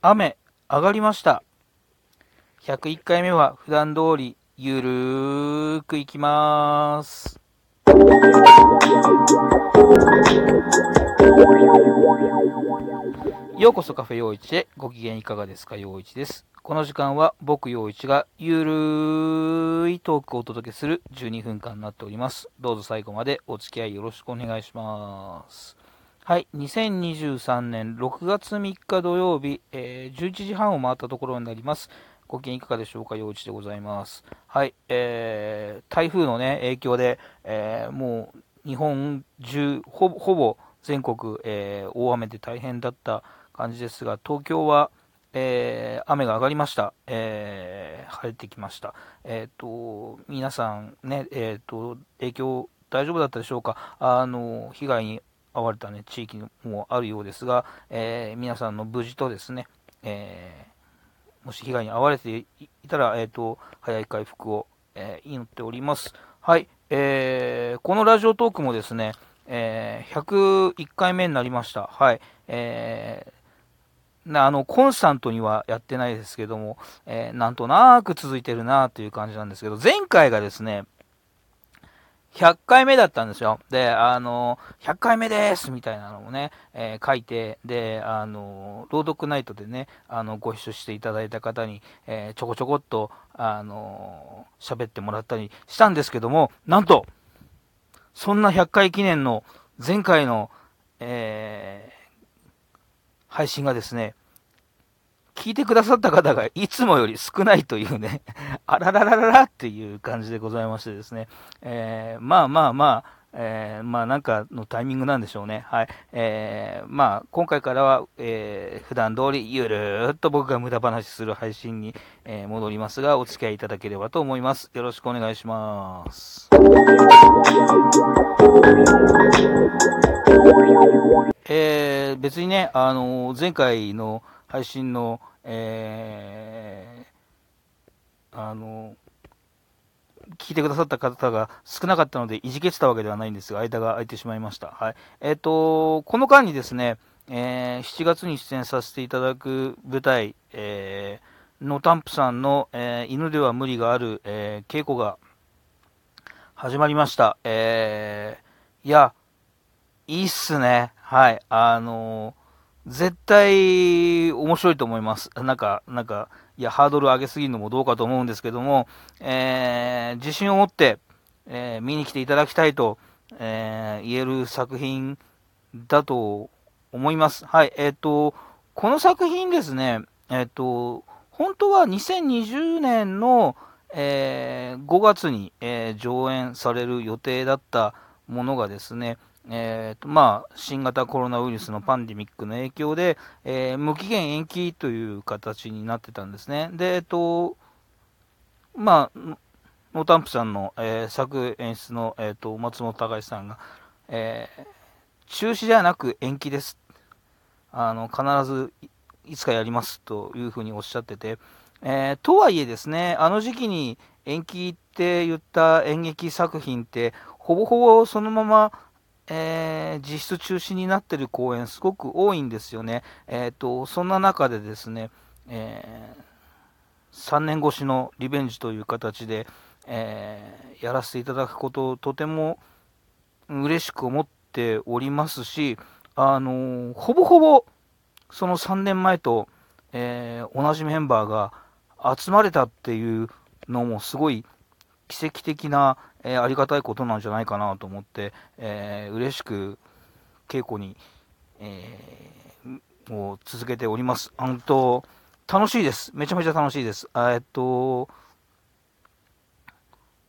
雨上がりました。101回目は普段通りゆるーくいきまーす。ようこそカフェ陽一へご機嫌いかがですか陽一です。この時間は僕陽一がゆるーいトークをお届けする12分間になっております。どうぞ最後までお付き合いよろしくお願いします。はい、2023年6月3日土曜日、えー11時半を回ったところになります。ご機嫌いかがでしょうか、陽一でございます。はい、えー台風のね、影響で、えーもう日本中、ほぼほぼ全国、えー大雨で大変だった感じですが、東京は、えー雨が上がりました。えー晴れてきました。えっ、と、皆さんね、えっ、と、影響大丈夫だったでしょうか？あの、被害に遭われたね、地域もあるようですが、えー皆さんの無事とですね、えーもし被害に遭われていたら、えっ、と、早い回復を、えー祈っております。はい、えーこのラジオトークもですね、えー101回目になりました。はい、えーなあのコンスタントにはやってないですけども、えーなんとなく続いてるなという感じなんですけど、前回がですね、100回目だったんですよ。で、あの、100回目ですみたいなのもね、えー書いて、で、あの、朗読ナイトでね、あの、ご一緒していただいた方に、えーちょこちょこっと、あの、喋ってもらったりしたんですけども、なんと、そんな100回記念の前回の、えー配信がですね、聞いてくださった方がいつもより少ないというね、あらららららっていう感じでございましてですね、えーまあまあまあ、えーまあなんかのタイミングなんでしょうね。はい。えーまあ今回からは、えー普段通りゆるーっと僕が無駄話する配信に、えー戻りますが、お付き合いいただければと思います。よろしくお願いします。えー別にね、あの前回の配信の、えーあの聞いてくださった方が少なかったので、いじけてたわけではないんですが、間が空いてしまいました。はい。えっ、と、この間にですね、えー7月に出演させていただく舞台、えー、ノタンプさんの、えー犬では無理がある、えー稽古が始まりました。えーいや、いいっすね。はい。あの絶対面白いと思います。なんか、なんか、いや、ハードル上げすぎるのもどうかと思うんですけども、えー自信を持って、えー見に来ていただきたいと、えー言える作品だと思います。はい。えっ、と、この作品ですね、えっ、と、本当は2020年の、えー5月に、えー上演される予定だったものがですね、えーとまあ、新型コロナウイルスのパンデミックの影響で、えー無期限延期という形になってたんですね。で、えっと、まあ、ノータンプさんの、えー作演出の、えー、と松本隆さんが、えー中止ではなく延期です。あの必ずいいつかやりますというふうにおっしゃってて、えーとはいえですね、あの時期に延期って言った演劇作品って、ほぼほぼそのまま、えー実質中止になってる公演すごく多いんですよね。えーと、そんな中でですね、え3年越しのリベンジという形で、えやらせていただくことをとても嬉しく思っておりますし、あのほぼほぼその3年前と、え同じメンバーが集まれたっていうのもすごい奇跡的な、えーありがたいことなんじゃないかなと思って、えー嬉しく稽古に、えーもう続けております。あんと楽しいです。めちゃめちゃ楽しいです。えっと、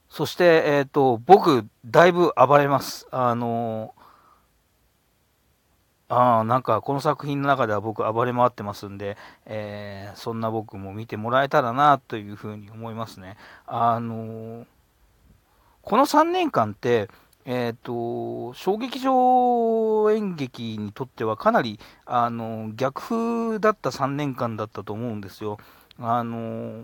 そして、えっと、僕、だいぶ暴れます。あのあーなんかこの作品の中では僕暴れ回ってますんで、えーそんな僕も見てもらえたらなというふうに思いますね。あのこの3年間って、えっ、と、小劇場演劇にとってはかなり、あの、逆風だった3年間だったと思うんですよ。あの、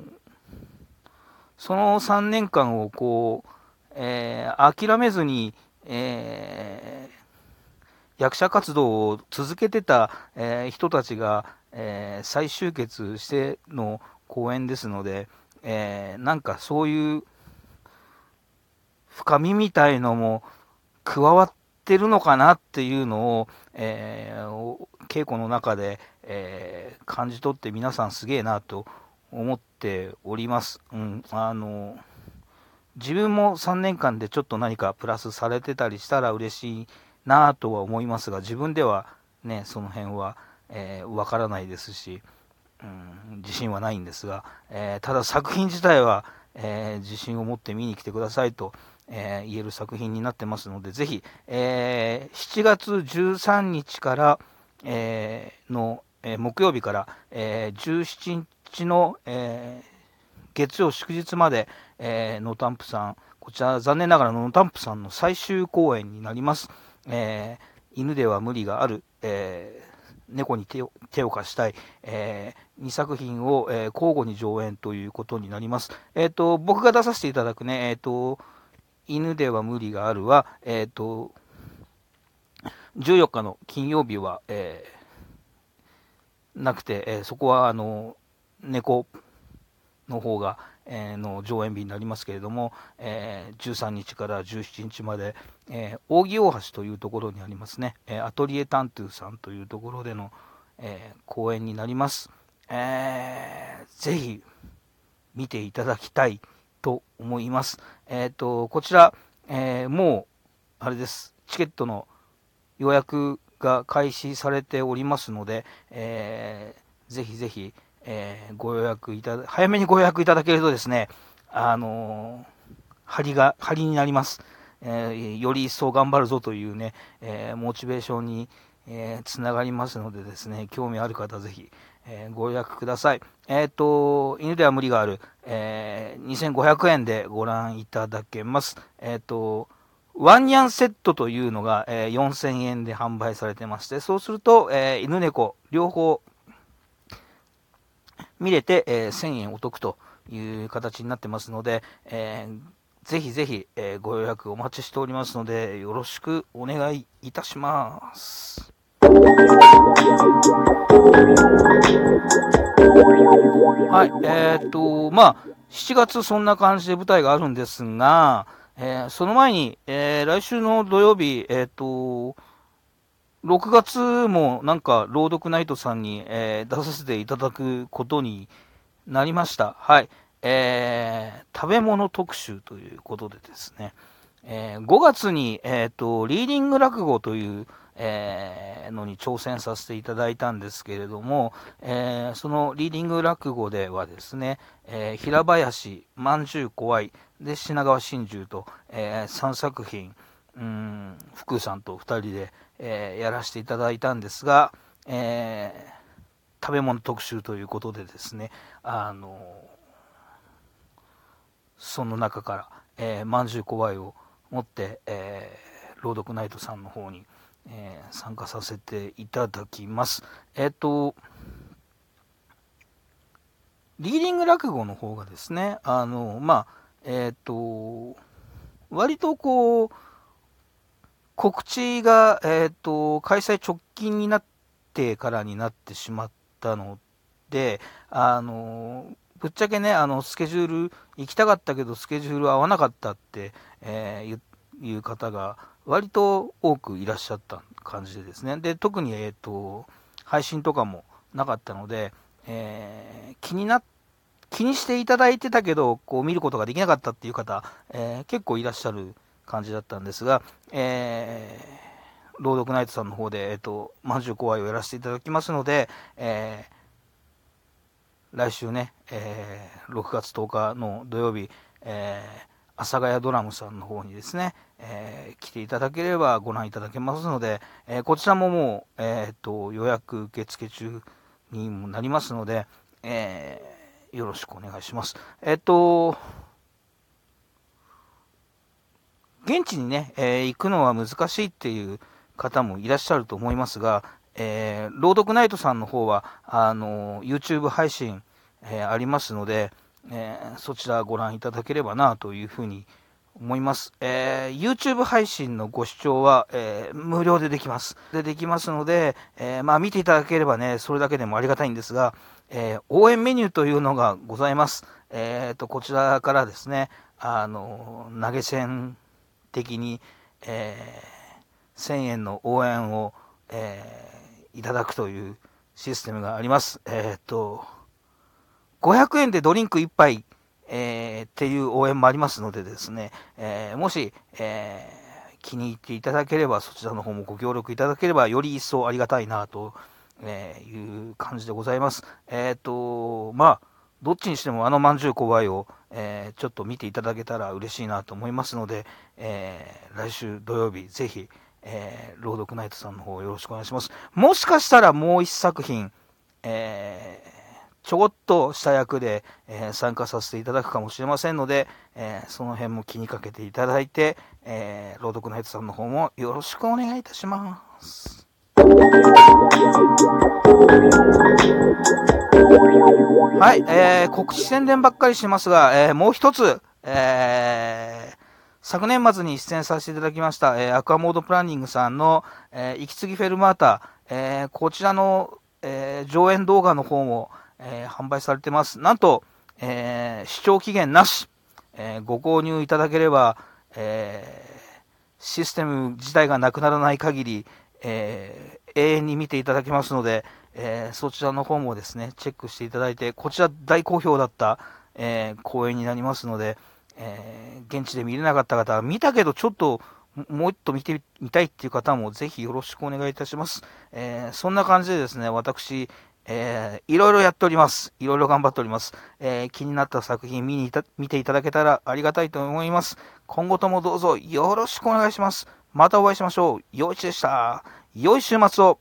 その3年間をこう、え諦めずに、えー役者活動を続けてた、えー人たちが、えー、再集結しての公演ですので、えー、なんかそういう深みみたいのも加わってるのかなっていうのを、えー、稽古の中で、えー、感じ取って皆さんすげえなと思っております。うん、あの自分も3年間でちょっと何かプラスされてたりしたら嬉しいなとは思いますが、自分ではね、その辺は、えー、わからないですし、うん、自信はないんですが、えー、ただ作品自体は、えー、自信を持って見に来てくださいと、え言える作品になってますので、ぜひ、え7月13日から、えの、え木曜日から、え17日の、え月曜祝日まで、えー、ノータンプさん、こちら残念ながらノータンプさんの最終公演になります。えー、犬では無理がある、えー、猫に手を手を貸したい、えー、2作品を、え交互に上演ということになります。えっ、と、僕が出させていただくね、えっ、と、犬では無理があるは、えっ、と、14日の金曜日は、えなくて、えそこは、あの、猫の方が、の上演日になりますけれども、えー、13日から17日まで、えー、扇大橋というところにありますね、えアトリエタントゥーさんというところでの、え公演になります。えー、ぜひ見ていただきたいと思います。えっ、と、こちら、えもう、あれです、チケットの予約が開始されておりますので、えー、ぜひぜひ、えー、ご予約いただ、早めにご予約いただけるとですね、あの、張りが、張りになります。えー、より一層頑張るぞというね、えモチベーションに、えつながりますのでですね、興味ある方ぜひ、えご予約ください。えっ、と、犬では無理がある、え2500円でご覧いただけます。えっ、と、ワンニャンセットというのが、え4000円で販売されてまして、そうすると、え犬猫両方見れて、えー、1000円お得という形になってますので、えー、ぜひぜひ、えー、ご予約お待ちしておりますので、よろしくお願いいたします。はい、えー、っと、まあ、7月そんな感じで舞台があるんですが、えー、その前に、えー、来週の土曜日、えー、っと、6月もなんか、朗読ナイトさんに、えー、出させていただくことになりました。はい。えー、食べ物特集ということでですね、えー、5月に、え、ー、と、リーディング落語という、えー、のに挑戦させていただいたんですけれども、えー、そのリーディング落語ではですね、え、平林、まんじゅう怖い、で、品川真珠と、え3作品、うん、福さんと2人で、えー、やらせていただいたんですが、えー、食べ物特集ということでですね、あのその中から、えー、まんじゅう怖いを持って、えー、朗読ナイトさんの方に、えー、参加させていただきます。えっ、ー、と、リーディング落語の方がですね、あの、まあ、えっ、ー、と、割とこう、告知が、え、ー、と、開催直近になってからになってしまったので、あの、ぶっちゃけね、あの、スケジュール、行きたかったけど、スケジュール合わなかったって、えー、いう方が、割と多くいらっしゃった感じでですね。で、特に、えっ、ー、と、配信とかもなかったので、えー、気にな、気にしていただいてたけど、こう見ることができなかったっていう方、えー、結構いらっしゃる感じだったんですが、えー、朗読ナイトさんの方で、えっ、ー、と、まんじゅう怖いをやらせていただきますので、えー、来週ね、えー、6月10日の土曜日、え、阿佐ヶ谷ドラムさんの方にですね、え、来ていただければご覧いただけますので、え、こちらももう、えーと、予約受付中にもなりますので、え、よろしくお願いします。えっ、と、現地にね、えー、行くのは難しいっていう方もいらっしゃると思いますが、えー、朗読ナイトさんの方は、あの、YouTube 配信、えー、ありますので、え、そちらご覧いただければなというふうに思います。えー、YouTube 配信のご視聴は、え、無料でできます。で、できますので、え、まあ、見ていただければね、それだけでもありがたいんですが、え応援メニューというのがございます。えっ、と、こちらからですね、あの、投げ銭的に、え1000円の応援を、えいただくというシステムがあります。えっ、と、500円でドリンク1杯、えー、っていう応援もありますのでですね、えー、もし、えー、気に入っていただければ、そちらの方もご協力いただければ、より一層ありがたいなと、えいう感じでございます。えっ、と、まあ、どっちにしてもあのまんじゅう怖いを、えちょっと見ていただけたら嬉しいなと思いますので、え来週土曜日、ぜひ、え朗読ナイトさんの方よろしくお願いします。もしかしたらもう一作品、えーちょこっとした役で、えー、参加させていただくかもしれませんので、えー、その辺も気にかけていただいて、えー、朗読ナイトさんの方もよろしくお願いいたします。はい、えー、告知宣伝ばっかりしますが、えー、もう一つ、えー、昨年末に出演させていただきました、えー、アクアモードプランニングさんの、えー、息継ぎフェルマータ、えー、こちらの、えー、上演動画の方も、えー、販売されてます。なんと、えー、視聴期限なし、えー、ご購入いただければ、えシステム自体がなくならない限り、え永遠に見ていただけますので、えそちらの方もですね、チェックしていただいて、こちら大好評だった、え公演になりますので、え現地で見れなかった方は、見たけどちょっともう一度見てみたいっていう方もぜひよろしくお願いいたします。えー、そんな感じでですね、私、えー、いろいろやっております。いろいろ頑張っております。えー、気になった作品見に見ていただけたらありがたいと思います。今後ともどうぞよろしくお願いします。またお会いしましょう。よいしでした。良い週末を。